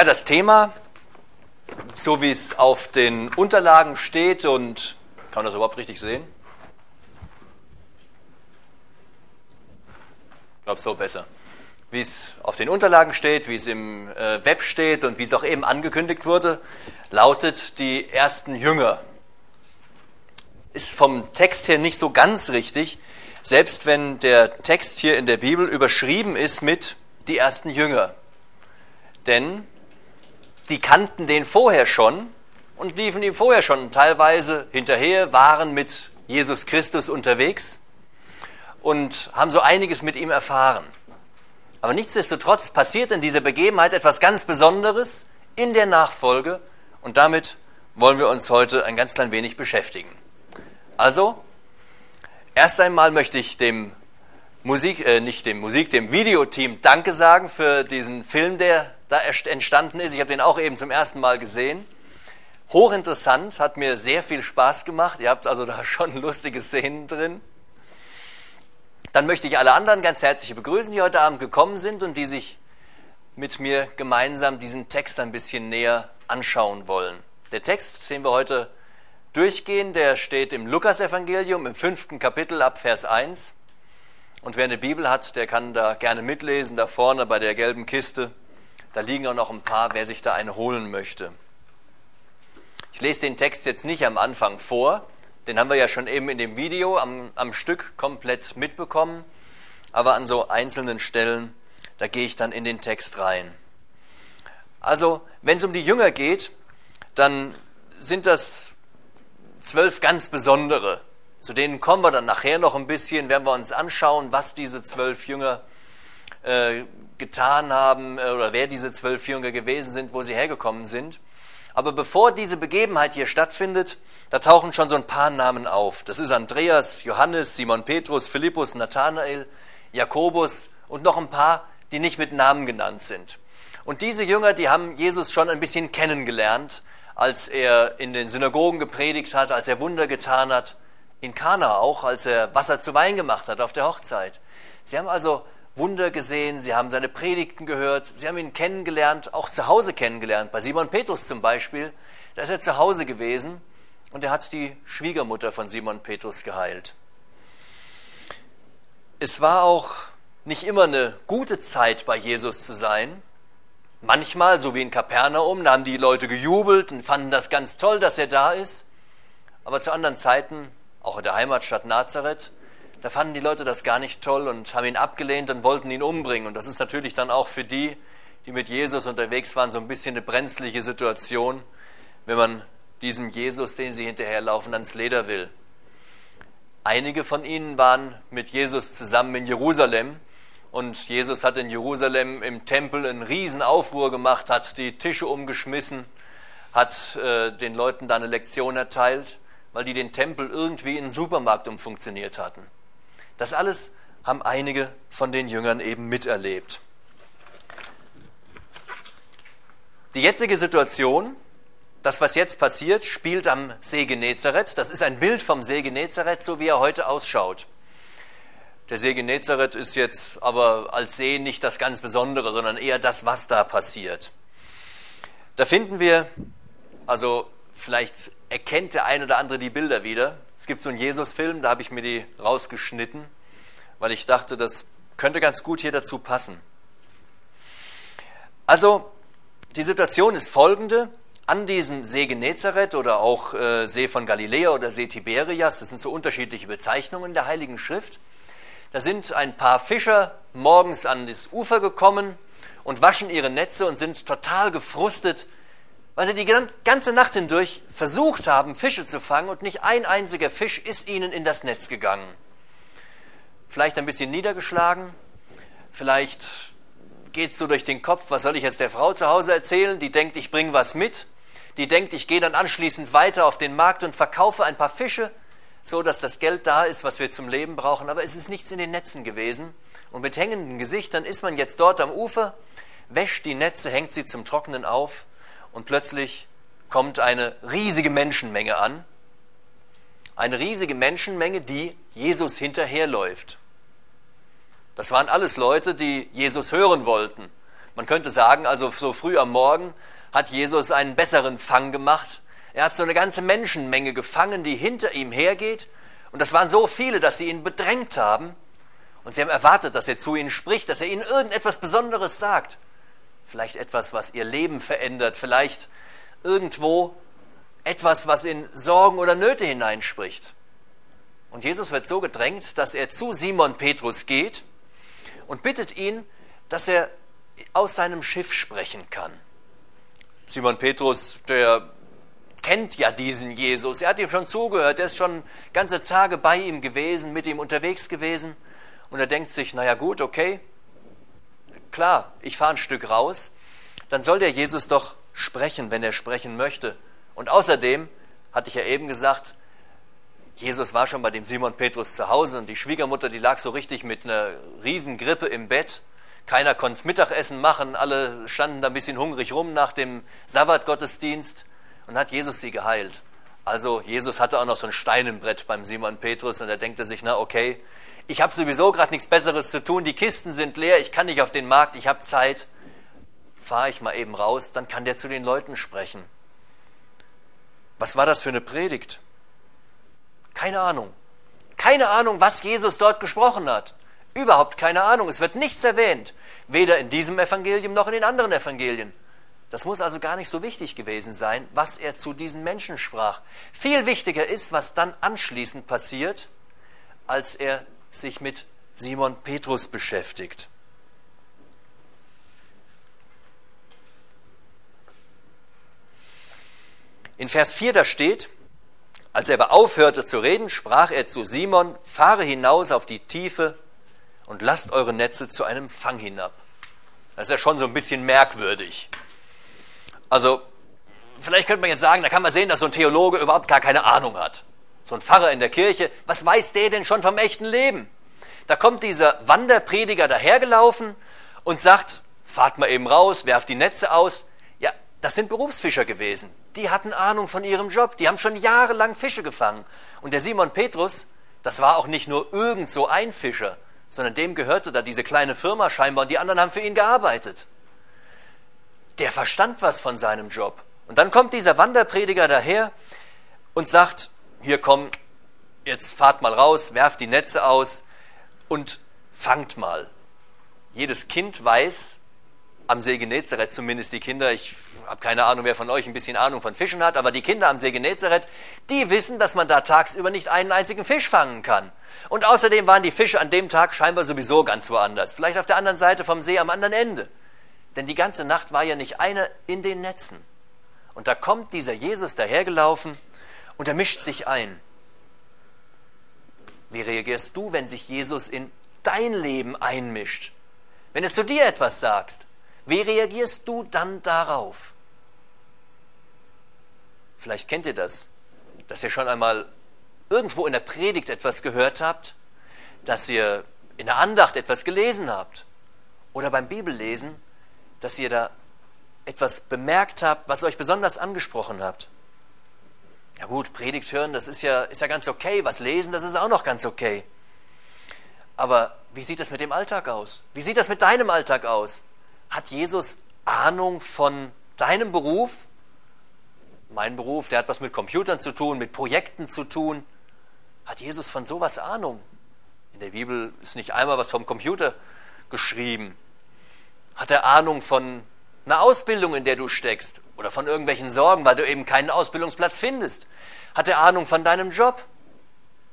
Ja, das Thema, so wie es auf den Unterlagen steht und kann man das überhaupt richtig sehen? Ich glaube so besser. Wie es auf den Unterlagen steht, wie es im äh, Web steht und wie es auch eben angekündigt wurde, lautet die ersten Jünger. Ist vom Text her nicht so ganz richtig, selbst wenn der Text hier in der Bibel überschrieben ist mit die ersten Jünger. Denn die kannten den vorher schon und liefen ihm vorher schon teilweise hinterher, waren mit Jesus Christus unterwegs und haben so einiges mit ihm erfahren. Aber nichtsdestotrotz passiert in dieser Begebenheit etwas ganz Besonderes in der Nachfolge und damit wollen wir uns heute ein ganz klein wenig beschäftigen. Also, erst einmal möchte ich dem Musik, äh, nicht dem Musik, dem Videoteam Danke sagen für diesen Film, der da entstanden ist. Ich habe den auch eben zum ersten Mal gesehen. Hochinteressant, hat mir sehr viel Spaß gemacht. Ihr habt also da schon lustige Szenen drin. Dann möchte ich alle anderen ganz herzlich begrüßen, die heute Abend gekommen sind und die sich mit mir gemeinsam diesen Text ein bisschen näher anschauen wollen. Der Text, den wir heute durchgehen, der steht im Lukasevangelium im fünften Kapitel ab Vers 1. Und wer eine Bibel hat, der kann da gerne mitlesen, da vorne bei der gelben Kiste. Da liegen auch noch ein paar, wer sich da eine holen möchte. Ich lese den Text jetzt nicht am Anfang vor, den haben wir ja schon eben in dem Video am, am Stück komplett mitbekommen, aber an so einzelnen Stellen, da gehe ich dann in den Text rein. Also, wenn es um die Jünger geht, dann sind das zwölf ganz besondere zu denen kommen wir dann nachher noch ein bisschen, werden wir uns anschauen, was diese zwölf Jünger äh, getan haben äh, oder wer diese zwölf Jünger gewesen sind, wo sie hergekommen sind. Aber bevor diese Begebenheit hier stattfindet, da tauchen schon so ein paar Namen auf. Das ist Andreas, Johannes, Simon Petrus, Philippus, Nathanael, Jakobus und noch ein paar, die nicht mit Namen genannt sind. Und diese Jünger, die haben Jesus schon ein bisschen kennengelernt, als er in den Synagogen gepredigt hat, als er Wunder getan hat in Kana auch, als er Wasser zu Wein gemacht hat auf der Hochzeit. Sie haben also Wunder gesehen, sie haben seine Predigten gehört, sie haben ihn kennengelernt, auch zu Hause kennengelernt. Bei Simon Petrus zum Beispiel, da ist er zu Hause gewesen und er hat die Schwiegermutter von Simon Petrus geheilt. Es war auch nicht immer eine gute Zeit bei Jesus zu sein. Manchmal, so wie in Kapernaum, da haben die Leute gejubelt und fanden das ganz toll, dass er da ist. Aber zu anderen Zeiten auch in der Heimatstadt Nazareth, da fanden die Leute das gar nicht toll und haben ihn abgelehnt und wollten ihn umbringen. Und das ist natürlich dann auch für die, die mit Jesus unterwegs waren, so ein bisschen eine brenzliche Situation, wenn man diesem Jesus, den sie hinterherlaufen, ans Leder will. Einige von ihnen waren mit Jesus zusammen in Jerusalem und Jesus hat in Jerusalem im Tempel einen riesen Aufruhr gemacht, hat die Tische umgeschmissen, hat äh, den Leuten da eine Lektion erteilt weil die den Tempel irgendwie in einen Supermarkt umfunktioniert hatten. Das alles haben einige von den Jüngern eben miterlebt. Die jetzige Situation, das, was jetzt passiert, spielt am See Genezareth. Das ist ein Bild vom See Genezareth, so wie er heute ausschaut. Der See Genezareth ist jetzt aber als See nicht das ganz Besondere, sondern eher das, was da passiert. Da finden wir also Vielleicht erkennt der eine oder andere die Bilder wieder. Es gibt so einen Jesus-Film, da habe ich mir die rausgeschnitten, weil ich dachte, das könnte ganz gut hier dazu passen. Also, die Situation ist folgende. An diesem See Genezareth oder auch äh, See von Galiläa oder See Tiberias, das sind so unterschiedliche Bezeichnungen der Heiligen Schrift, da sind ein paar Fischer morgens an das Ufer gekommen und waschen ihre Netze und sind total gefrustet, weil sie die ganze Nacht hindurch versucht haben, Fische zu fangen und nicht ein einziger Fisch ist ihnen in das Netz gegangen. Vielleicht ein bisschen niedergeschlagen, vielleicht geht es so durch den Kopf, was soll ich jetzt der Frau zu Hause erzählen, die denkt, ich bringe was mit, die denkt, ich gehe dann anschließend weiter auf den Markt und verkaufe ein paar Fische, so dass das Geld da ist, was wir zum Leben brauchen, aber es ist nichts in den Netzen gewesen. Und mit hängenden Gesichtern ist man jetzt dort am Ufer, wäscht die Netze, hängt sie zum Trocknen auf und plötzlich kommt eine riesige Menschenmenge an. Eine riesige Menschenmenge, die Jesus hinterherläuft. Das waren alles Leute, die Jesus hören wollten. Man könnte sagen, also so früh am Morgen hat Jesus einen besseren Fang gemacht. Er hat so eine ganze Menschenmenge gefangen, die hinter ihm hergeht. Und das waren so viele, dass sie ihn bedrängt haben. Und sie haben erwartet, dass er zu ihnen spricht, dass er ihnen irgendetwas Besonderes sagt. Vielleicht etwas, was ihr Leben verändert. Vielleicht irgendwo etwas, was in Sorgen oder Nöte hineinspricht. Und Jesus wird so gedrängt, dass er zu Simon Petrus geht und bittet ihn, dass er aus seinem Schiff sprechen kann. Simon Petrus, der kennt ja diesen Jesus, er hat ihm schon zugehört, er ist schon ganze Tage bei ihm gewesen, mit ihm unterwegs gewesen und er denkt sich, naja gut, okay, klar, ich fahre ein Stück raus, dann soll der Jesus doch sprechen, wenn er sprechen möchte. Und außerdem, hatte ich ja eben gesagt, Jesus war schon bei dem Simon Petrus zu Hause und die Schwiegermutter, die lag so richtig mit einer Riesengrippe im Bett. Keiner konnte Mittagessen machen, alle standen da ein bisschen hungrig rum nach dem Sabbatgottesdienst und hat Jesus sie geheilt. Also Jesus hatte auch noch so ein Stein im Brett beim Simon Petrus und er denkte sich, na okay, ich habe sowieso gerade nichts Besseres zu tun, die Kisten sind leer, ich kann nicht auf den Markt, ich habe Zeit, fahre ich mal eben raus, dann kann der zu den Leuten sprechen. Was war das für eine Predigt? Keine Ahnung. Keine Ahnung, was Jesus dort gesprochen hat. Überhaupt keine Ahnung. Es wird nichts erwähnt. Weder in diesem Evangelium noch in den anderen Evangelien. Das muss also gar nicht so wichtig gewesen sein, was er zu diesen Menschen sprach. Viel wichtiger ist, was dann anschließend passiert, als er sich mit Simon Petrus beschäftigt. In Vers 4 da steht, als er aber aufhörte zu reden, sprach er zu Simon, fahre hinaus auf die Tiefe und lasst eure Netze zu einem Fang hinab. Das ist ja schon so ein bisschen merkwürdig. Also, vielleicht könnte man jetzt sagen, da kann man sehen, dass so ein Theologe überhaupt gar keine Ahnung hat. So ein Pfarrer in der Kirche, was weiß der denn schon vom echten Leben? Da kommt dieser Wanderprediger dahergelaufen und sagt, fahrt mal eben raus, werft die Netze aus. Ja, das sind Berufsfischer gewesen. Die hatten Ahnung von ihrem Job. Die haben schon jahrelang Fische gefangen. Und der Simon Petrus, das war auch nicht nur irgend so ein Fischer, sondern dem gehörte da diese kleine Firma scheinbar und die anderen haben für ihn gearbeitet. Der verstand was von seinem Job. Und dann kommt dieser Wanderprediger daher und sagt, hier komm, jetzt fahrt mal raus, werft die Netze aus und fangt mal. Jedes Kind weiß, am See Genezareth zumindest die Kinder, ich habe keine Ahnung, wer von euch ein bisschen Ahnung von Fischen hat, aber die Kinder am See Genezareth, die wissen, dass man da tagsüber nicht einen einzigen Fisch fangen kann. Und außerdem waren die Fische an dem Tag scheinbar sowieso ganz woanders, vielleicht auf der anderen Seite vom See am anderen Ende. Denn die ganze Nacht war ja nicht einer in den Netzen. Und da kommt dieser Jesus dahergelaufen und er mischt sich ein. Wie reagierst du, wenn sich Jesus in dein Leben einmischt? Wenn er zu dir etwas sagt? Wie reagierst du dann darauf? Vielleicht kennt ihr das, dass ihr schon einmal irgendwo in der Predigt etwas gehört habt, dass ihr in der Andacht etwas gelesen habt oder beim Bibellesen, dass ihr da etwas bemerkt habt, was euch besonders angesprochen habt. Ja gut, Predigt hören, das ist ja, ist ja ganz okay. Was lesen, das ist auch noch ganz okay. Aber wie sieht das mit dem Alltag aus? Wie sieht das mit deinem Alltag aus? Hat Jesus Ahnung von deinem Beruf? Mein Beruf, der hat was mit Computern zu tun, mit Projekten zu tun. Hat Jesus von sowas Ahnung? In der Bibel ist nicht einmal was vom Computer geschrieben. Hat er Ahnung von einer Ausbildung, in der du steckst? Oder von irgendwelchen Sorgen, weil du eben keinen Ausbildungsplatz findest? Hat er Ahnung von deinem Job?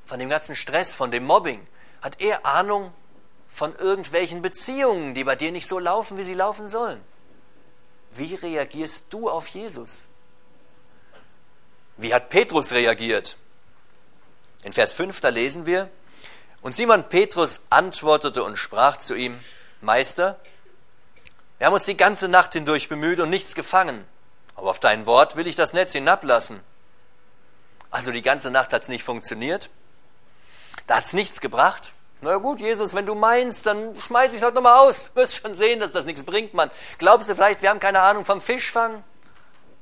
Von dem ganzen Stress, von dem Mobbing? Hat er Ahnung von irgendwelchen Beziehungen, die bei dir nicht so laufen, wie sie laufen sollen. Wie reagierst du auf Jesus? Wie hat Petrus reagiert? In Vers 5, da lesen wir, und Simon Petrus antwortete und sprach zu ihm, Meister, wir haben uns die ganze Nacht hindurch bemüht und nichts gefangen, aber auf dein Wort will ich das Netz hinablassen. Also die ganze Nacht hat es nicht funktioniert, da hat es nichts gebracht. Na gut, Jesus, wenn du meinst, dann schmeiß ich es halt nochmal aus. Du wirst schon sehen, dass das nichts bringt, Mann. Glaubst du vielleicht, wir haben keine Ahnung vom Fischfang?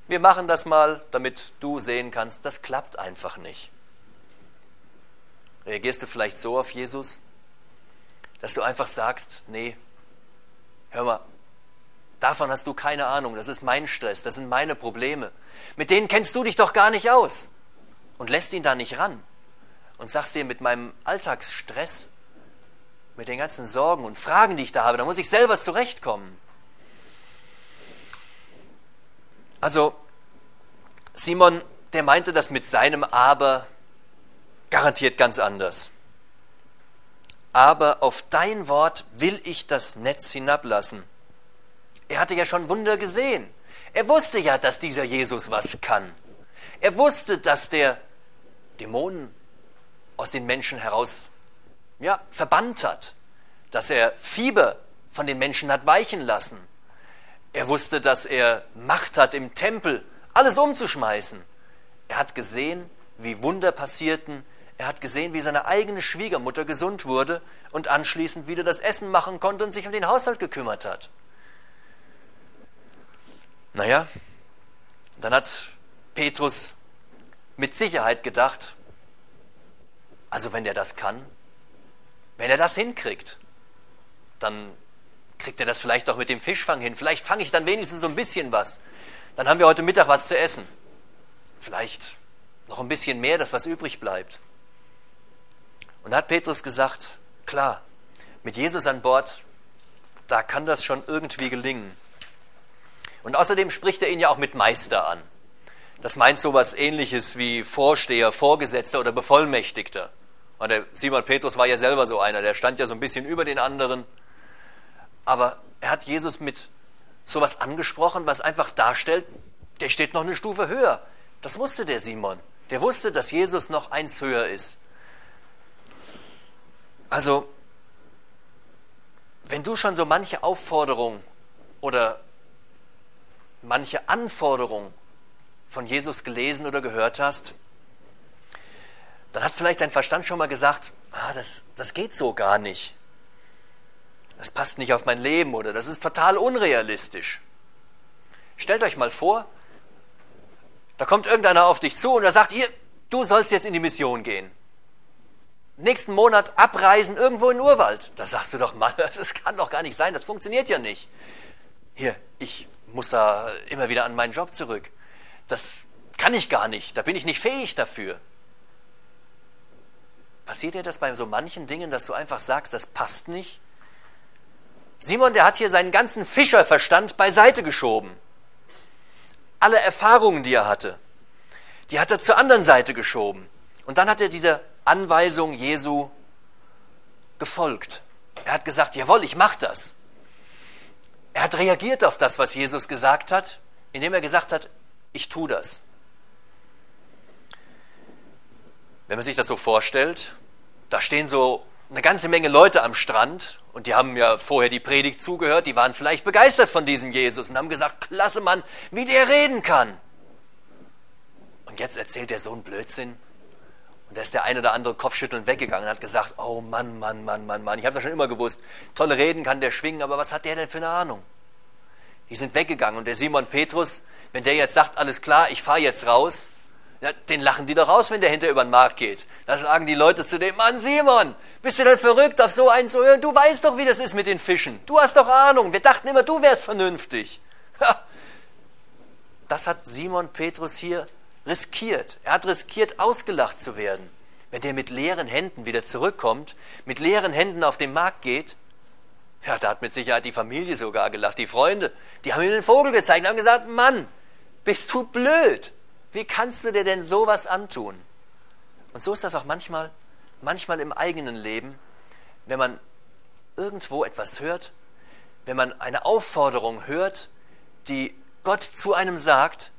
Wir machen das mal, damit du sehen kannst, das klappt einfach nicht. Reagierst du vielleicht so auf Jesus, dass du einfach sagst, nee, hör mal, Davon hast du keine Ahnung. Das ist mein Stress, das sind meine Probleme. Mit denen kennst du dich doch gar nicht aus. Und lässt ihn da nicht ran. Und sagst dir, mit meinem Alltagsstress, mit den ganzen Sorgen und Fragen, die ich da habe, da muss ich selber zurechtkommen. Also, Simon, der meinte das mit seinem Aber garantiert ganz anders. Aber auf dein Wort will ich das Netz hinablassen. Er hatte ja schon Wunder gesehen. Er wusste ja, dass dieser Jesus was kann. Er wusste, dass der Dämonen aus den Menschen heraus ja, verbannt hat, dass er Fieber von den Menschen hat weichen lassen. Er wusste, dass er Macht hat im Tempel, alles umzuschmeißen. Er hat gesehen, wie Wunder passierten. Er hat gesehen, wie seine eigene Schwiegermutter gesund wurde und anschließend wieder das Essen machen konnte und sich um den Haushalt gekümmert hat. Naja, dann hat Petrus mit Sicherheit gedacht, also wenn der das kann, wenn er das hinkriegt, dann kriegt er das vielleicht doch mit dem Fischfang hin. Vielleicht fange ich dann wenigstens so ein bisschen was. Dann haben wir heute Mittag was zu essen. Vielleicht noch ein bisschen mehr, das was übrig bleibt. Und da hat Petrus gesagt, klar, mit Jesus an Bord, da kann das schon irgendwie gelingen. Und außerdem spricht er ihn ja auch mit Meister an. Das meint so was ähnliches wie Vorsteher, Vorgesetzter oder Bevollmächtigter. Und der Simon Petrus war ja selber so einer, der stand ja so ein bisschen über den anderen. Aber er hat Jesus mit sowas angesprochen, was einfach darstellt, der steht noch eine Stufe höher. Das wusste der Simon. Der wusste, dass Jesus noch eins höher ist. Also, wenn du schon so manche Aufforderung oder manche Anforderung von Jesus gelesen oder gehört hast, dann hat vielleicht dein Verstand schon mal gesagt, ah, das, das geht so gar nicht. Das passt nicht auf mein Leben oder das ist total unrealistisch. Stellt euch mal vor, da kommt irgendeiner auf dich zu und er sagt, ihr, du sollst jetzt in die Mission gehen. Nächsten Monat abreisen irgendwo in den Urwald. Da sagst du doch, Mann, das kann doch gar nicht sein, das funktioniert ja nicht. Hier, ich muss da immer wieder an meinen Job zurück. Das kann ich gar nicht, da bin ich nicht fähig dafür. Passiert dir das bei so manchen Dingen, dass du einfach sagst, das passt nicht? Simon, der hat hier seinen ganzen Fischerverstand beiseite geschoben. Alle Erfahrungen, die er hatte, die hat er zur anderen Seite geschoben. Und dann hat er dieser Anweisung Jesu gefolgt. Er hat gesagt, jawohl, ich mache das. Er hat reagiert auf das, was Jesus gesagt hat, indem er gesagt hat, ich tue das. Wenn man sich das so vorstellt, da stehen so eine ganze Menge Leute am Strand und die haben ja vorher die Predigt zugehört, die waren vielleicht begeistert von diesem Jesus und haben gesagt, klasse Mann, wie der reden kann. Und jetzt erzählt er so einen Blödsinn. Und da ist der eine oder andere Kopfschütteln weggegangen und hat gesagt, oh Mann, Mann, Mann, Mann, Mann, ich habe es ja schon immer gewusst, tolle Reden kann der schwingen, aber was hat der denn für eine Ahnung? Die sind weggegangen und der Simon Petrus, wenn der jetzt sagt, alles klar, ich fahre jetzt raus, den lachen die doch raus, wenn der hinter über den Markt geht. Da sagen die Leute zu dem, Mann Simon, bist du denn verrückt, auf so einen zu hören? Du weißt doch, wie das ist mit den Fischen. Du hast doch Ahnung. Wir dachten immer, du wärst vernünftig. Das hat Simon Petrus hier riskiert. Er hat riskiert, ausgelacht zu werden. Wenn der mit leeren Händen wieder zurückkommt, mit leeren Händen auf den Markt geht, ja, da hat mit Sicherheit die Familie sogar gelacht, die Freunde. Die haben ihm den Vogel gezeigt und haben gesagt, Mann, bist du blöd? Wie kannst du dir denn sowas antun? Und so ist das auch manchmal, manchmal im eigenen Leben, wenn man irgendwo etwas hört, wenn man eine Aufforderung hört, die Gott zu einem sagt,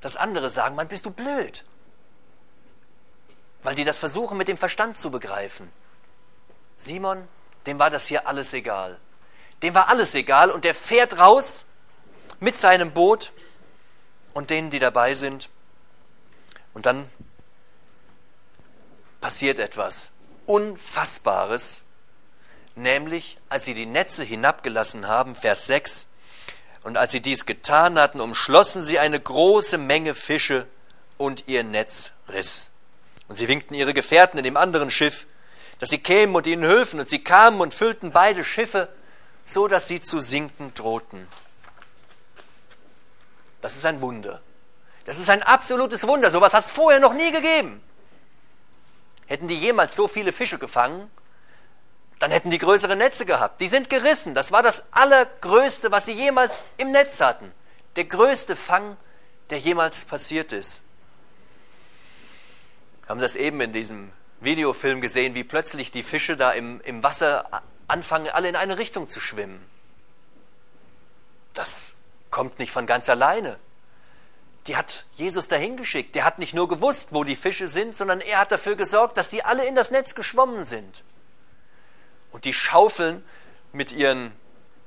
dass andere sagen, Mann, bist du blöd. Weil die das versuchen mit dem Verstand zu begreifen. Simon, dem war das hier alles egal. Dem war alles egal und der fährt raus mit seinem Boot und denen, die dabei sind. Und dann passiert etwas Unfassbares, nämlich als sie die Netze hinabgelassen haben, Vers 6, und als sie dies getan hatten, umschlossen sie eine große Menge Fische und ihr Netz riss. Und sie winkten ihre Gefährten in dem anderen Schiff, dass sie kämen und ihnen hülfen, und sie kamen und füllten beide Schiffe, so dass sie zu sinken drohten. Das ist ein Wunder. Das ist ein absolutes Wunder. Sowas hat es vorher noch nie gegeben. Hätten die jemals so viele Fische gefangen, dann hätten die größere Netze gehabt. Die sind gerissen. Das war das Allergrößte, was sie jemals im Netz hatten. Der größte Fang, der jemals passiert ist. Wir haben das eben in diesem Videofilm gesehen, wie plötzlich die Fische da im, im Wasser anfangen, alle in eine Richtung zu schwimmen. Das kommt nicht von ganz alleine. Die hat Jesus dahin geschickt. Der hat nicht nur gewusst, wo die Fische sind, sondern er hat dafür gesorgt, dass die alle in das Netz geschwommen sind. Und die schaufeln mit ihren,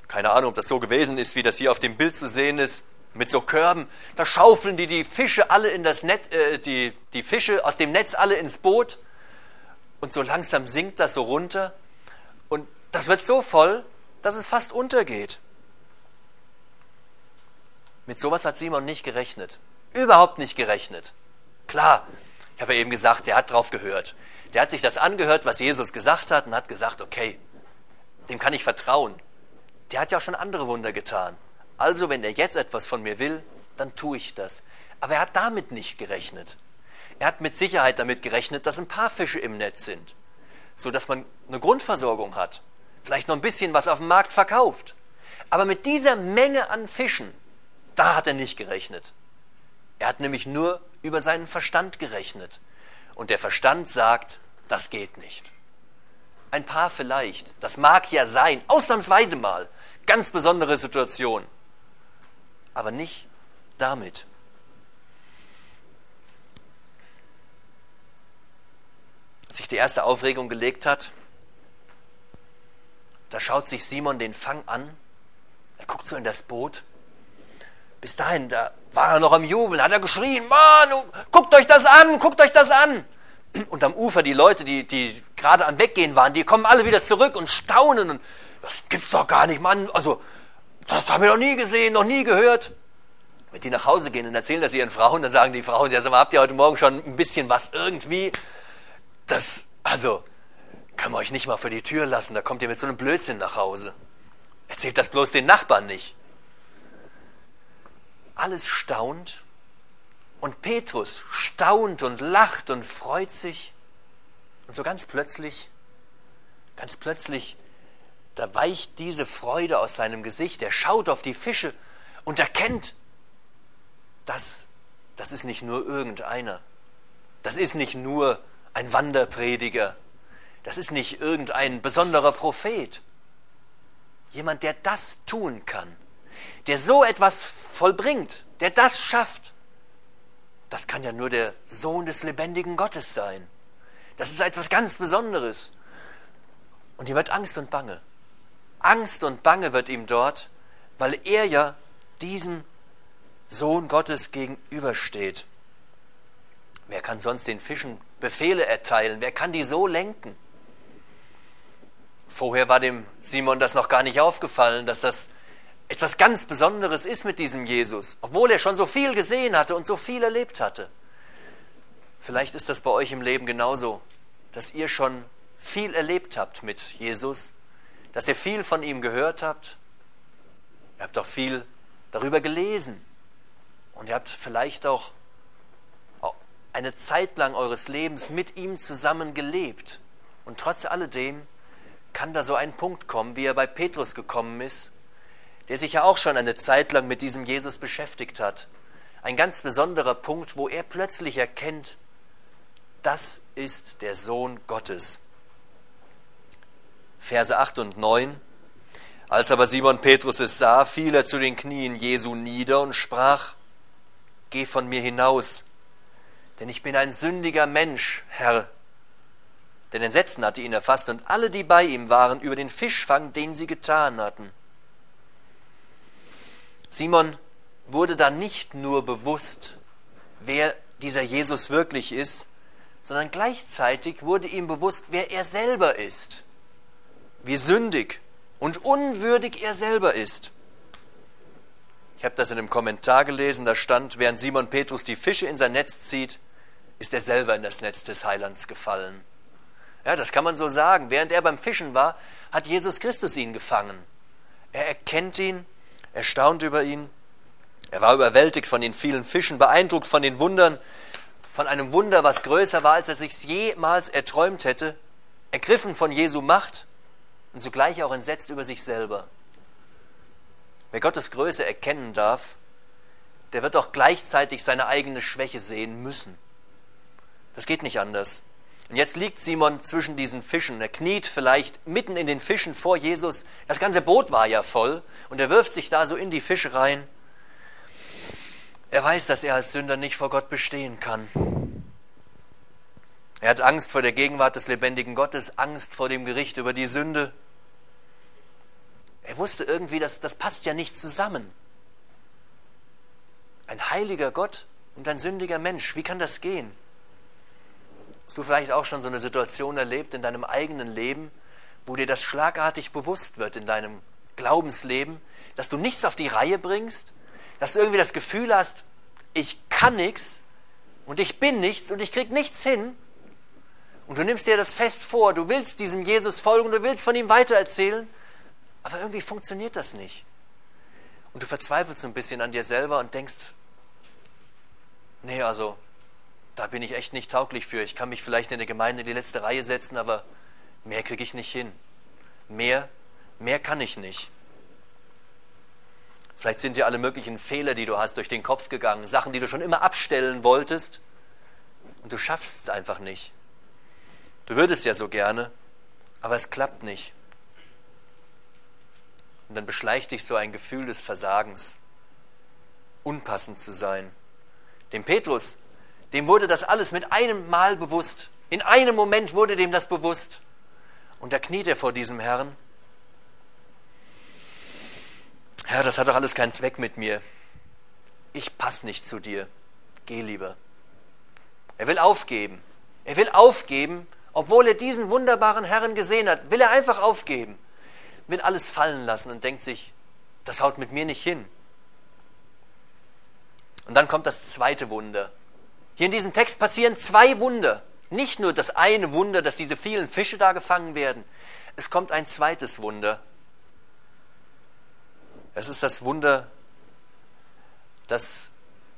keine Ahnung, ob das so gewesen ist, wie das hier auf dem Bild zu sehen ist, mit so Körben, da schaufeln die die Fische alle in das Netz, äh, die, die Fische aus dem Netz alle ins Boot. Und so langsam sinkt das so runter. Und das wird so voll, dass es fast untergeht. Mit sowas hat Simon nicht gerechnet. Überhaupt nicht gerechnet. Klar, ich habe ja eben gesagt, der hat drauf gehört. Der hat sich das angehört, was Jesus gesagt hat und hat gesagt, okay, dem kann ich vertrauen. Der hat ja auch schon andere Wunder getan. Also, wenn er jetzt etwas von mir will, dann tue ich das. Aber er hat damit nicht gerechnet. Er hat mit Sicherheit damit gerechnet, dass ein paar Fische im Netz sind, so dass man eine Grundversorgung hat, vielleicht noch ein bisschen was auf dem Markt verkauft. Aber mit dieser Menge an Fischen da hat er nicht gerechnet. Er hat nämlich nur über seinen Verstand gerechnet. Und der Verstand sagt, das geht nicht. Ein paar vielleicht, das mag ja sein, ausnahmsweise mal, ganz besondere Situation. Aber nicht damit. Als sich die erste Aufregung gelegt hat, da schaut sich Simon den Fang an, er guckt so in das Boot bis dahin, da war er noch am Jubeln, hat er geschrien, Mann, guckt euch das an, guckt euch das an. Und am Ufer die Leute, die, die gerade am Weggehen waren, die kommen alle wieder zurück und staunen. Und das gibt's doch gar nicht, Mann. Also, das haben wir noch nie gesehen, noch nie gehört. Wenn die nach Hause gehen und erzählen das ihren Frauen, dann sagen die Frauen, ja, sag mal, habt ihr heute Morgen schon ein bisschen was irgendwie? Das, also, kann man euch nicht mal vor die Tür lassen, da kommt ihr mit so einem Blödsinn nach Hause. Erzählt das bloß den Nachbarn nicht alles staunt und Petrus staunt und lacht und freut sich. Und so ganz plötzlich, ganz plötzlich, da weicht diese Freude aus seinem Gesicht, er schaut auf die Fische und erkennt, das, das ist nicht nur irgendeiner, das ist nicht nur ein Wanderprediger, das ist nicht irgendein besonderer Prophet, jemand, der das tun kann, der so etwas vollbringt, der das schafft, das kann ja nur der Sohn des lebendigen Gottes sein. Das ist etwas ganz Besonderes. Und ihm wird Angst und Bange. Angst und Bange wird ihm dort, weil er ja diesem Sohn Gottes gegenübersteht. Wer kann sonst den Fischen Befehle erteilen? Wer kann die so lenken? Vorher war dem Simon das noch gar nicht aufgefallen, dass das etwas ganz Besonderes ist mit diesem Jesus, obwohl er schon so viel gesehen hatte und so viel erlebt hatte. Vielleicht ist das bei euch im Leben genauso, dass ihr schon viel erlebt habt mit Jesus, dass ihr viel von ihm gehört habt. Ihr habt auch viel darüber gelesen und ihr habt vielleicht auch eine Zeit lang eures Lebens mit ihm zusammen gelebt. Und trotz alledem kann da so ein Punkt kommen, wie er bei Petrus gekommen ist, der sich ja auch schon eine Zeit lang mit diesem Jesus beschäftigt hat. Ein ganz besonderer Punkt, wo er plötzlich erkennt, das ist der Sohn Gottes. Verse 8 und 9. Als aber Simon Petrus es sah, fiel er zu den Knien Jesu nieder und sprach, Geh von mir hinaus, denn ich bin ein sündiger Mensch, Herr. Denn Entsetzen hatte ihn erfasst und alle, die bei ihm waren, über den Fischfang, den sie getan hatten. Simon wurde da nicht nur bewusst, wer dieser Jesus wirklich ist, sondern gleichzeitig wurde ihm bewusst, wer er selber ist, wie sündig und unwürdig er selber ist. Ich habe das in einem Kommentar gelesen, da stand, während Simon Petrus die Fische in sein Netz zieht, ist er selber in das Netz des Heilands gefallen. Ja, das kann man so sagen. Während er beim Fischen war, hat Jesus Christus ihn gefangen. Er erkennt ihn er staunt über ihn. Er war überwältigt von den vielen Fischen, beeindruckt von den Wundern, von einem Wunder, was größer war, als er sich jemals erträumt hätte, ergriffen von Jesu Macht und zugleich auch entsetzt über sich selber. Wer Gottes Größe erkennen darf, der wird auch gleichzeitig seine eigene Schwäche sehen müssen. Das geht nicht anders. Und jetzt liegt Simon zwischen diesen Fischen. Er kniet vielleicht mitten in den Fischen vor Jesus. Das ganze Boot war ja voll und er wirft sich da so in die Fische rein. Er weiß, dass er als Sünder nicht vor Gott bestehen kann. Er hat Angst vor der Gegenwart des lebendigen Gottes, Angst vor dem Gericht über die Sünde. Er wusste irgendwie, dass das passt ja nicht zusammen. Ein heiliger Gott und ein sündiger Mensch, wie kann das gehen? Hast du vielleicht auch schon so eine Situation erlebt in deinem eigenen Leben, wo dir das schlagartig bewusst wird in deinem Glaubensleben, dass du nichts auf die Reihe bringst, dass du irgendwie das Gefühl hast, ich kann nichts und ich bin nichts und ich krieg nichts hin. Und du nimmst dir das fest vor, du willst diesem Jesus folgen, du willst von ihm weitererzählen, aber irgendwie funktioniert das nicht. Und du verzweifelst ein bisschen an dir selber und denkst, nee, also da bin ich echt nicht tauglich für. Ich kann mich vielleicht in der Gemeinde in die letzte Reihe setzen, aber mehr kriege ich nicht hin. Mehr, mehr kann ich nicht. Vielleicht sind dir alle möglichen Fehler, die du hast, durch den Kopf gegangen, Sachen, die du schon immer abstellen wolltest und du schaffst es einfach nicht. Du würdest ja so gerne, aber es klappt nicht. Und dann beschleicht dich so ein Gefühl des Versagens, unpassend zu sein. Dem Petrus, dem wurde das alles mit einem Mal bewusst. In einem Moment wurde dem das bewusst. Und da kniet er vor diesem Herrn Herr, das hat doch alles keinen Zweck mit mir. Ich passe nicht zu dir. Geh lieber. Er will aufgeben. Er will aufgeben, obwohl er diesen wunderbaren Herrn gesehen hat, will er einfach aufgeben. Will alles fallen lassen und denkt sich, das haut mit mir nicht hin. Und dann kommt das zweite Wunder. Hier in diesem Text passieren zwei Wunder. Nicht nur das eine Wunder, dass diese vielen Fische da gefangen werden. Es kommt ein zweites Wunder. Es ist das Wunder, das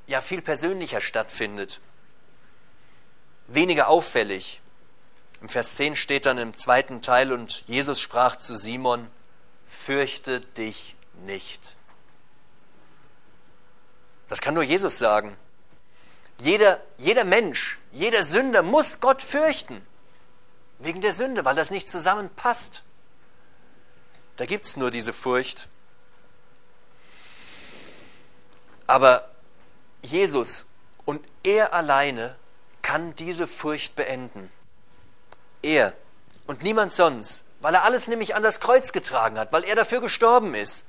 ja viel persönlicher stattfindet, weniger auffällig. Im Vers 10 steht dann im zweiten Teil, und Jesus sprach zu Simon, fürchte dich nicht. Das kann nur Jesus sagen. Jeder, jeder Mensch, jeder Sünder muss Gott fürchten. Wegen der Sünde, weil das nicht zusammenpasst. Da gibt es nur diese Furcht. Aber Jesus und er alleine kann diese Furcht beenden. Er und niemand sonst, weil er alles nämlich an das Kreuz getragen hat, weil er dafür gestorben ist.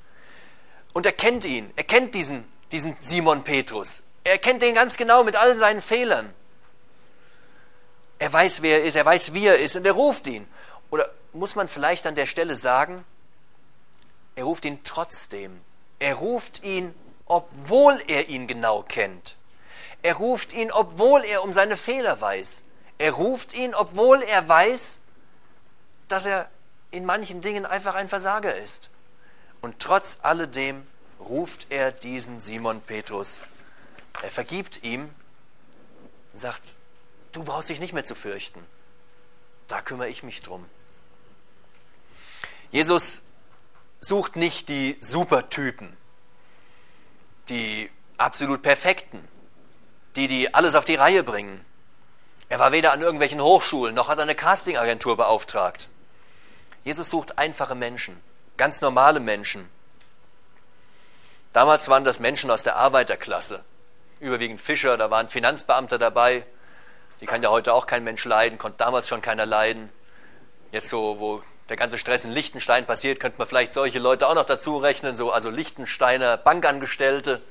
Und er kennt ihn, er kennt diesen, diesen Simon Petrus. Er kennt den ganz genau mit all seinen Fehlern. Er weiß, wer er ist, er weiß, wie er ist und er ruft ihn. Oder muss man vielleicht an der Stelle sagen, er ruft ihn trotzdem. Er ruft ihn obwohl er ihn genau kennt. Er ruft ihn, obwohl er um seine Fehler weiß. Er ruft ihn, obwohl er weiß, dass er in manchen Dingen einfach ein Versager ist. Und trotz alledem ruft er diesen Simon Petrus. Er vergibt ihm und sagt, du brauchst dich nicht mehr zu fürchten. Da kümmere ich mich drum. Jesus sucht nicht die Supertypen, die absolut Perfekten, die, die alles auf die Reihe bringen. Er war weder an irgendwelchen Hochschulen, noch hat eine Castingagentur beauftragt. Jesus sucht einfache Menschen, ganz normale Menschen. Damals waren das Menschen aus der Arbeiterklasse, überwiegend Fischer, da waren Finanzbeamte dabei. Die kann ja heute auch kein Mensch leiden, konnte damals schon keiner leiden. Jetzt so, wo der ganze Stress in Liechtenstein passiert, könnte man vielleicht solche Leute auch noch dazu rechnen, so also Liechtensteiner Bankangestellte.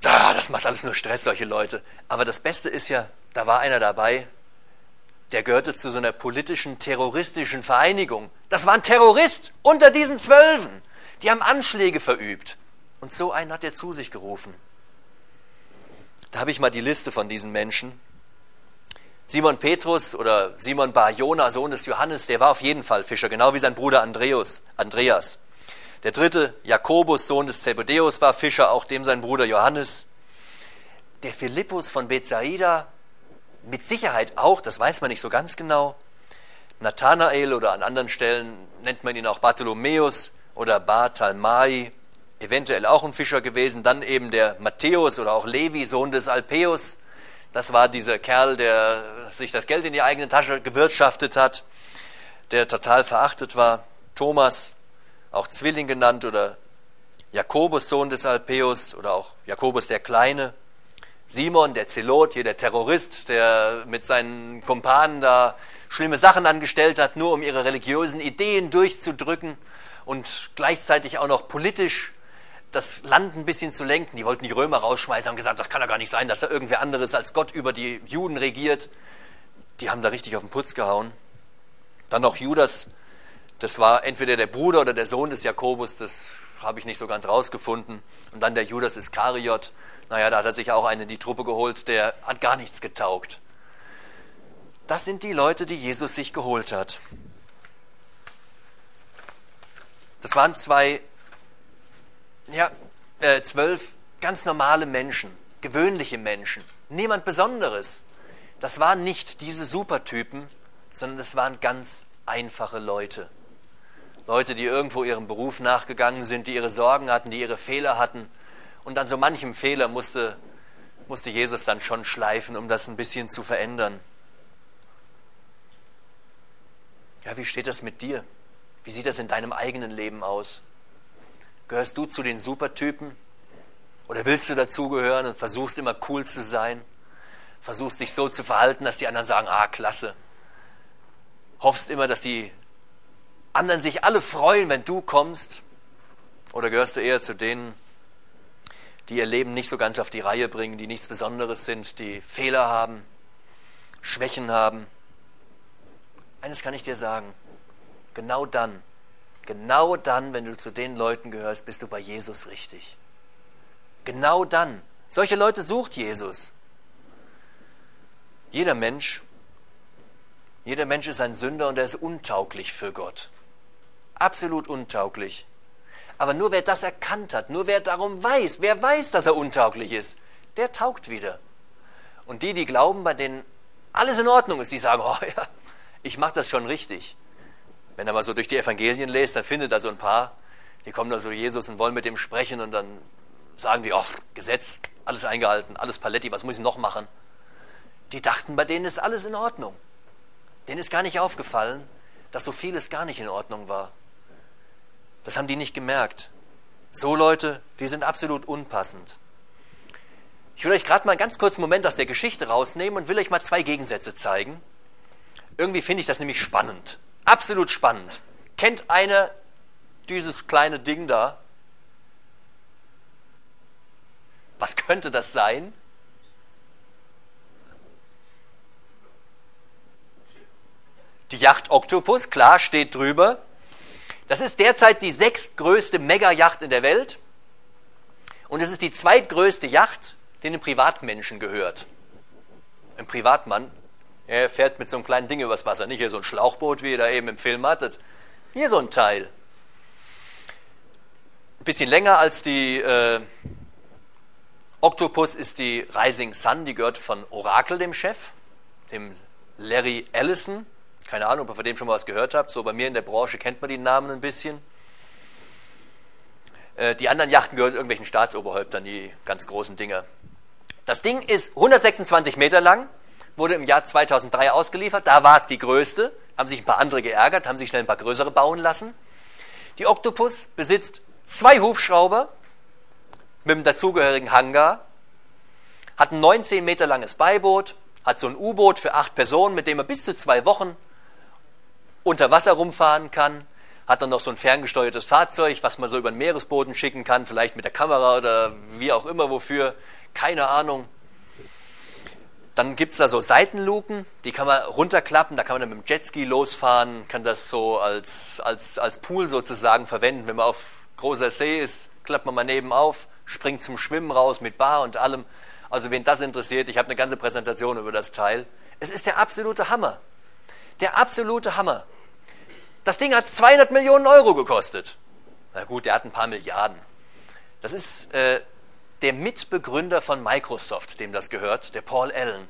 Da, das macht alles nur Stress, solche Leute. Aber das Beste ist ja, da war einer dabei, der gehörte zu so einer politischen, terroristischen Vereinigung. Das war ein Terrorist unter diesen Zwölfen. Die haben Anschläge verübt. Und so einen hat er zu sich gerufen. Da habe ich mal die Liste von diesen Menschen. Simon Petrus oder Simon Bar Jona, Sohn des Johannes, der war auf jeden Fall Fischer, genau wie sein Bruder Andreas. Andreas. Der dritte, Jakobus, Sohn des Zebedeus, war Fischer, auch dem sein Bruder Johannes. Der Philippus von Bethsaida, mit Sicherheit auch, das weiß man nicht so ganz genau. Nathanael oder an anderen Stellen nennt man ihn auch Bartholomäus oder Barthalmai, eventuell auch ein Fischer gewesen. Dann eben der Matthäus oder auch Levi, Sohn des Alpäus. Das war dieser Kerl, der sich das Geld in die eigene Tasche gewirtschaftet hat, der total verachtet war. Thomas, auch Zwilling genannt, oder Jakobus, Sohn des Alpäus, oder auch Jakobus der Kleine. Simon, der Zelot, hier der Terrorist, der mit seinen Kumpanen da schlimme Sachen angestellt hat, nur um ihre religiösen Ideen durchzudrücken und gleichzeitig auch noch politisch das Land ein bisschen zu lenken. Die wollten die Römer rausschmeißen, haben gesagt, das kann ja gar nicht sein, dass da irgendwer anderes als Gott über die Juden regiert. Die haben da richtig auf den Putz gehauen. Dann noch Judas, das war entweder der Bruder oder der Sohn des Jakobus, das habe ich nicht so ganz rausgefunden. Und dann der Judas Iskariot, naja, da hat er sich auch einen in die Truppe geholt, der hat gar nichts getaugt. Das sind die Leute, die Jesus sich geholt hat. Das waren zwei, ja, äh, zwölf ganz normale Menschen, gewöhnliche Menschen, niemand Besonderes. Das waren nicht diese Supertypen, sondern das waren ganz einfache Leute. Leute, die irgendwo ihrem Beruf nachgegangen sind, die ihre Sorgen hatten, die ihre Fehler hatten. Und an so manchem Fehler musste, musste Jesus dann schon schleifen, um das ein bisschen zu verändern. Ja, wie steht das mit dir? Wie sieht das in deinem eigenen Leben aus? Gehörst du zu den Supertypen? Oder willst du dazugehören und versuchst immer cool zu sein? Versuchst dich so zu verhalten, dass die anderen sagen, ah, klasse. Hoffst immer, dass die anderen sich alle freuen, wenn du kommst? Oder gehörst du eher zu denen, die ihr Leben nicht so ganz auf die Reihe bringen, die nichts Besonderes sind, die Fehler haben, Schwächen haben? Eines kann ich dir sagen, genau dann, genau dann, wenn du zu den Leuten gehörst, bist du bei Jesus richtig. Genau dann. Solche Leute sucht Jesus. Jeder Mensch, jeder Mensch ist ein Sünder und er ist untauglich für Gott. Absolut untauglich. Aber nur wer das erkannt hat, nur wer darum weiß, wer weiß, dass er untauglich ist, der taugt wieder. Und die, die glauben, bei denen alles in Ordnung ist, die sagen, oh ja, ich mache das schon richtig. Wenn er mal so durch die Evangelien lest, dann findet er so ein paar, die kommen da so Jesus und wollen mit ihm sprechen und dann sagen die, ach, Gesetz, alles eingehalten, alles Paletti, was muss ich noch machen? Die dachten, bei denen ist alles in Ordnung. Denen ist gar nicht aufgefallen, dass so vieles gar nicht in Ordnung war. Das haben die nicht gemerkt. So Leute, die sind absolut unpassend. Ich will euch gerade mal einen ganz kurzen Moment aus der Geschichte rausnehmen und will euch mal zwei Gegensätze zeigen. Irgendwie finde ich das nämlich spannend. Absolut spannend. Kennt einer dieses kleine Ding da? Was könnte das sein? Die Yacht Octopus, klar, steht drüber. Das ist derzeit die sechstgrößte Mega-Yacht in der Welt. Und es ist die zweitgrößte Yacht, die einem Privatmenschen gehört. Ein Privatmann er fährt mit so einem kleinen Ding übers Wasser, nicht hier so ein Schlauchboot, wie ihr da eben im Film hattet. Hier so ein Teil. Ein bisschen länger als die äh, Octopus ist die Rising Sun, die gehört von Oracle, dem Chef, dem Larry Ellison. Keine Ahnung, ob ihr von dem schon mal was gehört habt. So bei mir in der Branche kennt man die Namen ein bisschen. Äh, die anderen Yachten gehören irgendwelchen Staatsoberhäuptern, die ganz großen Dinger. Das Ding ist 126 Meter lang, wurde im Jahr 2003 ausgeliefert. Da war es die größte. Haben sich ein paar andere geärgert, haben sich schnell ein paar größere bauen lassen. Die Octopus besitzt zwei Hubschrauber mit dem dazugehörigen Hangar, hat ein 19 Meter langes Beiboot, hat so ein U-Boot für acht Personen, mit dem er bis zu zwei Wochen unter Wasser rumfahren kann, hat dann noch so ein ferngesteuertes Fahrzeug, was man so über den Meeresboden schicken kann, vielleicht mit der Kamera oder wie auch immer wofür, keine Ahnung. Dann gibt es da so Seitenluken, die kann man runterklappen, da kann man dann mit dem Jetski losfahren, kann das so als, als, als Pool sozusagen verwenden. Wenn man auf großer See ist, klappt man mal neben auf, springt zum Schwimmen raus mit Bar und allem. Also wen das interessiert, ich habe eine ganze Präsentation über das Teil. Es ist der absolute Hammer. Der absolute Hammer. Das Ding hat 200 Millionen Euro gekostet. Na gut, der hat ein paar Milliarden. Das ist äh, der Mitbegründer von Microsoft, dem das gehört, der Paul Allen.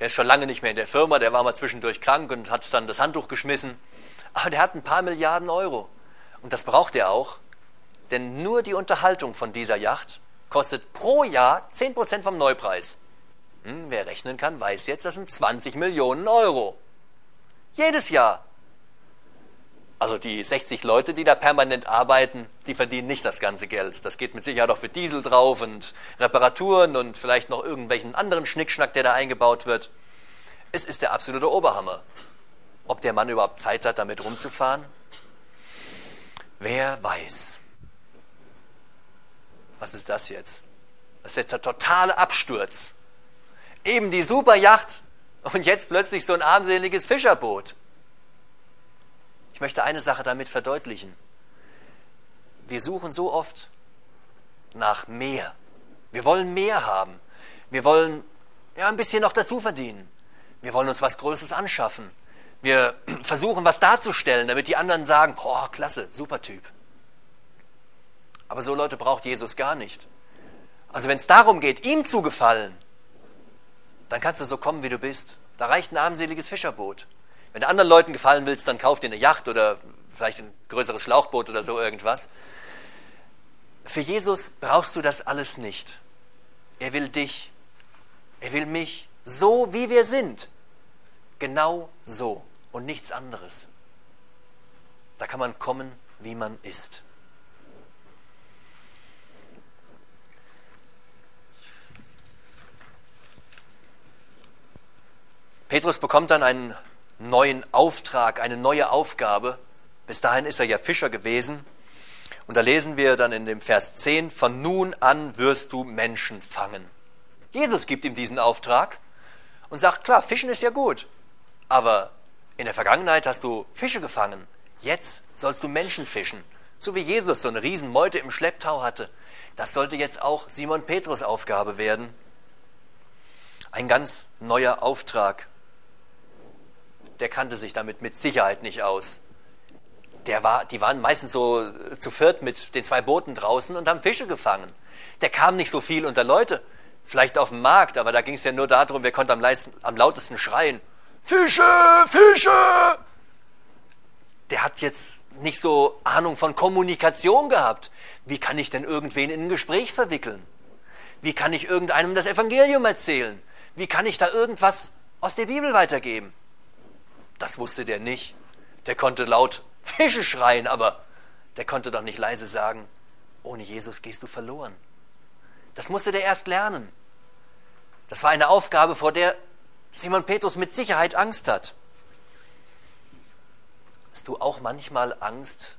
Der ist schon lange nicht mehr in der Firma, der war mal zwischendurch krank und hat dann das Handtuch geschmissen. Aber der hat ein paar Milliarden Euro. Und das braucht er auch, denn nur die Unterhaltung von dieser Yacht kostet pro Jahr 10% vom Neupreis. Hm, wer rechnen kann, weiß jetzt, das sind 20 Millionen Euro. Jedes Jahr. Also die 60 Leute, die da permanent arbeiten, die verdienen nicht das ganze Geld. Das geht mit Sicherheit auch für Diesel drauf und Reparaturen und vielleicht noch irgendwelchen anderen Schnickschnack, der da eingebaut wird. Es ist der absolute Oberhammer. Ob der Mann überhaupt Zeit hat, damit rumzufahren? Wer weiß. Was ist das jetzt? Das ist der totale Absturz. Eben die super Yacht und jetzt plötzlich so ein armseliges Fischerboot. Ich möchte eine Sache damit verdeutlichen. Wir suchen so oft nach mehr. Wir wollen mehr haben. Wir wollen ja, ein bisschen noch dazu verdienen. Wir wollen uns was Größeres anschaffen. Wir versuchen, was darzustellen, damit die anderen sagen, boah, klasse, super Typ. Aber so Leute braucht Jesus gar nicht. Also wenn es darum geht, ihm zu gefallen, dann kannst du so kommen, wie du bist. Da reicht ein armseliges Fischerboot. Wenn du anderen Leuten gefallen willst, dann kauf dir eine Yacht oder vielleicht ein größeres Schlauchboot oder so irgendwas. Für Jesus brauchst du das alles nicht. Er will dich, er will mich, so wie wir sind. Genau so und nichts anderes. Da kann man kommen, wie man ist. Petrus bekommt dann einen neuen Auftrag, eine neue Aufgabe. Bis dahin ist er ja Fischer gewesen. Und da lesen wir dann in dem Vers 10, von nun an wirst du Menschen fangen. Jesus gibt ihm diesen Auftrag und sagt, klar, Fischen ist ja gut, aber in der Vergangenheit hast du Fische gefangen. Jetzt sollst du Menschen fischen. So wie Jesus so eine Riesenmeute im Schlepptau hatte. Das sollte jetzt auch Simon Petrus Aufgabe werden. Ein ganz neuer Auftrag der kannte sich damit mit Sicherheit nicht aus. Der war, die waren meistens so zu viert mit den zwei Booten draußen und haben Fische gefangen. Der kam nicht so viel unter Leute, vielleicht auf dem Markt, aber da ging es ja nur darum, wer konnte am, leisten, am lautesten schreien. Fische, Fische! Der hat jetzt nicht so Ahnung von Kommunikation gehabt. Wie kann ich denn irgendwen in ein Gespräch verwickeln? Wie kann ich irgendeinem das Evangelium erzählen? Wie kann ich da irgendwas aus der Bibel weitergeben? Das wusste der nicht. Der konnte laut Fische schreien, aber der konnte doch nicht leise sagen, ohne Jesus gehst du verloren. Das musste der erst lernen. Das war eine Aufgabe, vor der Simon Petrus mit Sicherheit Angst hat. Hast du auch manchmal Angst,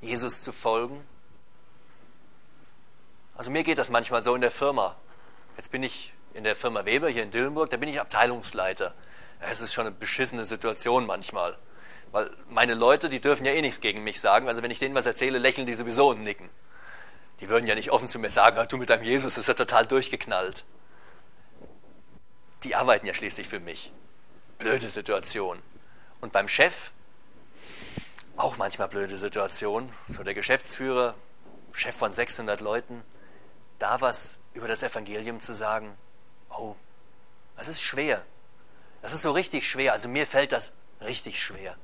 Jesus zu folgen? Also mir geht das manchmal so in der Firma. Jetzt bin ich in der Firma Weber hier in Dillenburg, da bin ich Abteilungsleiter es ist schon eine beschissene Situation manchmal. Weil meine Leute, die dürfen ja eh nichts gegen mich sagen. Also wenn ich denen was erzähle, lächeln die sowieso und nicken. Die würden ja nicht offen zu mir sagen, du mit deinem Jesus ist ja total durchgeknallt. Die arbeiten ja schließlich für mich. Blöde Situation. Und beim Chef auch manchmal blöde Situation. So der Geschäftsführer, Chef von 600 Leuten, da was über das Evangelium zu sagen, oh, das ist schwer. Das ist so richtig schwer. Also mir fällt das richtig schwer.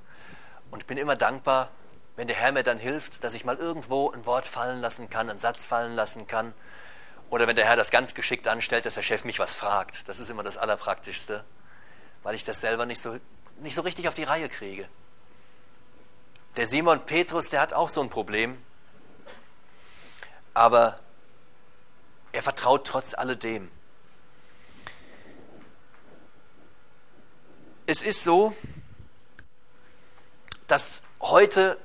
Und ich bin immer dankbar, wenn der Herr mir dann hilft, dass ich mal irgendwo ein Wort fallen lassen kann, einen Satz fallen lassen kann. Oder wenn der Herr das ganz geschickt anstellt, dass der Chef mich was fragt. Das ist immer das Allerpraktischste, weil ich das selber nicht so, nicht so richtig auf die Reihe kriege. Der Simon Petrus, der hat auch so ein Problem. Aber er vertraut trotz alledem. Es ist so, dass heute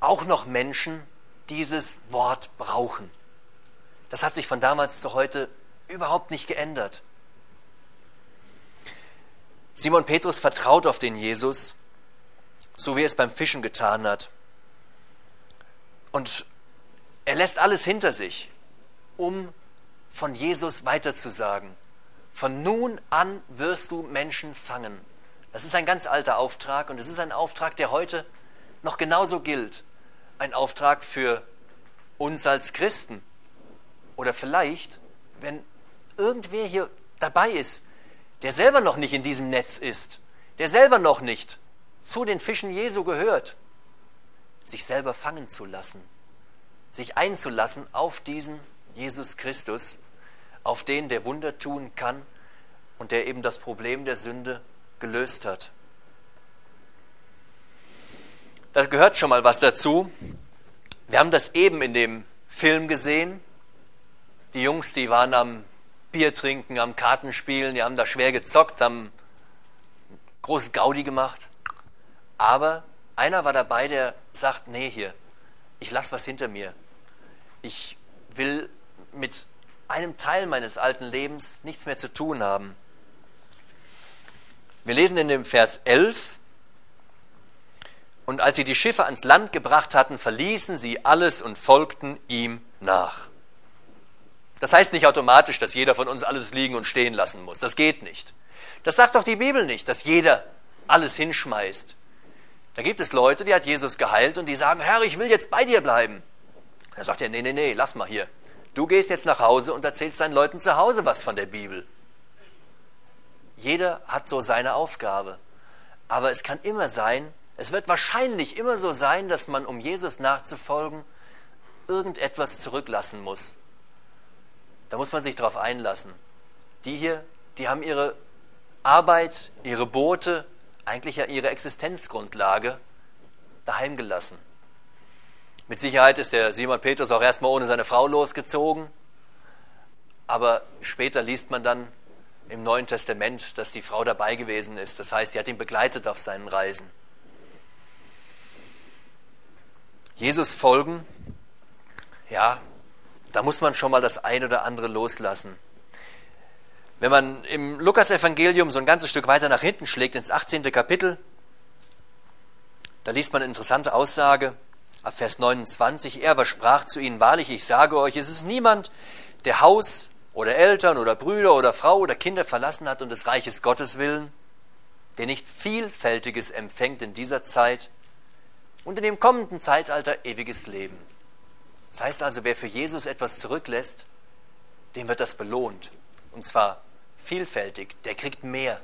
auch noch Menschen dieses Wort brauchen. Das hat sich von damals zu heute überhaupt nicht geändert. Simon Petrus vertraut auf den Jesus, so wie er es beim Fischen getan hat. Und er lässt alles hinter sich, um von Jesus weiterzusagen. Von nun an wirst du Menschen fangen. Das ist ein ganz alter Auftrag und es ist ein Auftrag, der heute noch genauso gilt. ein Auftrag für uns als Christen. Oder vielleicht, wenn irgendwer hier dabei ist, der selber noch nicht in diesem Netz ist, der selber noch nicht zu den Fischen Jesu gehört, sich selber fangen zu lassen, sich einzulassen auf diesen Jesus Christus, auf den der Wunder tun kann und der eben das Problem der Sünde gelöst hat. Da gehört schon mal was dazu. Wir haben das eben in dem Film gesehen. Die Jungs, die waren am Bier trinken, am Kartenspielen, die haben da schwer gezockt, haben großes Gaudi gemacht. Aber einer war dabei, der sagt, nee, hier, ich lasse was hinter mir. Ich will mit einem Teil meines alten Lebens nichts mehr zu tun haben. Wir lesen in dem Vers 11, und als sie die Schiffe ans Land gebracht hatten, verließen sie alles und folgten ihm nach. Das heißt nicht automatisch, dass jeder von uns alles liegen und stehen lassen muss. Das geht nicht. Das sagt doch die Bibel nicht, dass jeder alles hinschmeißt. Da gibt es Leute, die hat Jesus geheilt und die sagen, Herr, ich will jetzt bei dir bleiben. Da sagt er, nee, nee, nee, lass mal hier. Du gehst jetzt nach Hause und erzählst deinen Leuten zu Hause was von der Bibel. Jeder hat so seine Aufgabe. Aber es kann immer sein, es wird wahrscheinlich immer so sein, dass man, um Jesus nachzufolgen, irgendetwas zurücklassen muss. Da muss man sich darauf einlassen. Die hier, die haben ihre Arbeit, ihre Boote, eigentlich ja ihre Existenzgrundlage daheim gelassen. Mit Sicherheit ist der Simon Petrus auch erstmal ohne seine Frau losgezogen, aber später liest man dann im Neuen Testament, dass die Frau dabei gewesen ist. Das heißt, sie hat ihn begleitet auf seinen Reisen. Jesus folgen, ja, da muss man schon mal das eine oder andere loslassen. Wenn man im Lukas-Evangelium so ein ganzes Stück weiter nach hinten schlägt, ins 18. Kapitel, da liest man eine interessante Aussage ab Vers 29. Er aber sprach zu ihnen, wahrlich, ich sage euch, es ist niemand, der Haus oder Eltern oder Brüder oder Frau oder Kinder verlassen hat um des Reiches Gottes willen, der nicht Vielfältiges empfängt in dieser Zeit, und in dem kommenden Zeitalter ewiges Leben. Das heißt also, wer für Jesus etwas zurücklässt, dem wird das belohnt. Und zwar vielfältig. Der kriegt mehr.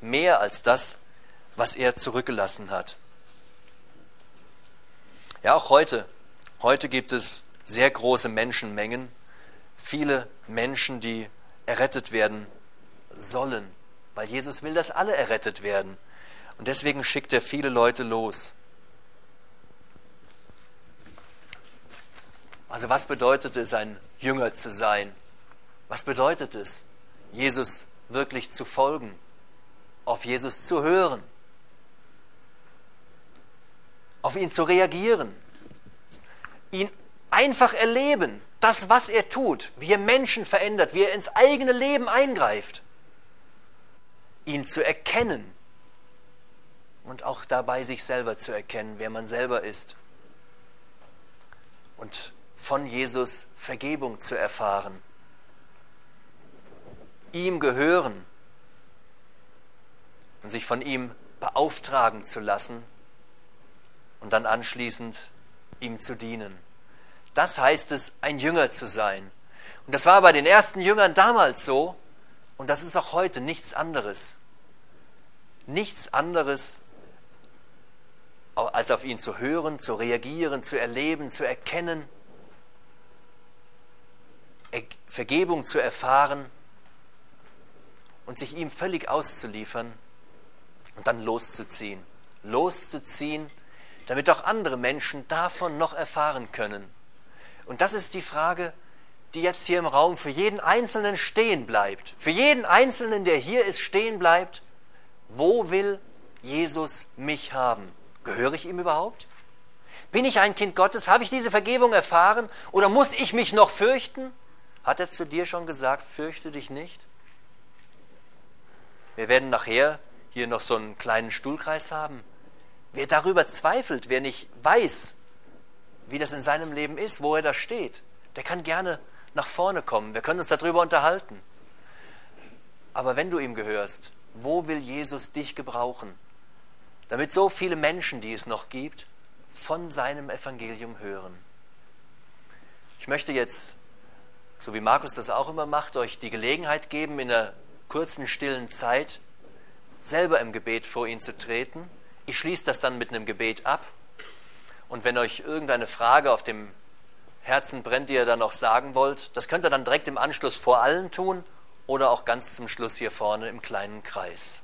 Mehr als das, was er zurückgelassen hat. Ja, auch heute. Heute gibt es sehr große Menschenmengen. Viele Menschen, die errettet werden sollen. Weil Jesus will, dass alle errettet werden. Und deswegen schickt er viele Leute los. Also was bedeutet es, ein Jünger zu sein? Was bedeutet es, Jesus wirklich zu folgen, auf Jesus zu hören, auf ihn zu reagieren, ihn einfach erleben, das, was er tut, wie er Menschen verändert, wie er ins eigene Leben eingreift, ihn zu erkennen und auch dabei sich selber zu erkennen, wer man selber ist. Und von Jesus Vergebung zu erfahren, ihm gehören und sich von ihm beauftragen zu lassen und dann anschließend ihm zu dienen. Das heißt es, ein Jünger zu sein. Und das war bei den ersten Jüngern damals so und das ist auch heute nichts anderes. Nichts anderes, als auf ihn zu hören, zu reagieren, zu erleben, zu erkennen Vergebung zu erfahren und sich ihm völlig auszuliefern und dann loszuziehen. Loszuziehen, damit auch andere Menschen davon noch erfahren können. Und das ist die Frage, die jetzt hier im Raum für jeden Einzelnen stehen bleibt. Für jeden Einzelnen, der hier ist, stehen bleibt. Wo will Jesus mich haben? Gehöre ich ihm überhaupt? Bin ich ein Kind Gottes? Habe ich diese Vergebung erfahren? Oder muss ich mich noch fürchten? Hat er zu dir schon gesagt, fürchte dich nicht? Wir werden nachher hier noch so einen kleinen Stuhlkreis haben. Wer darüber zweifelt, wer nicht weiß, wie das in seinem Leben ist, wo er da steht, der kann gerne nach vorne kommen. Wir können uns darüber unterhalten. Aber wenn du ihm gehörst, wo will Jesus dich gebrauchen? Damit so viele Menschen, die es noch gibt, von seinem Evangelium hören. Ich möchte jetzt, so wie Markus das auch immer macht, euch die Gelegenheit geben, in einer kurzen, stillen Zeit selber im Gebet vor ihn zu treten. Ich schließe das dann mit einem Gebet ab. Und wenn euch irgendeine Frage auf dem Herzen brennt, die ihr dann noch sagen wollt, das könnt ihr dann direkt im Anschluss vor allen tun oder auch ganz zum Schluss hier vorne im kleinen Kreis.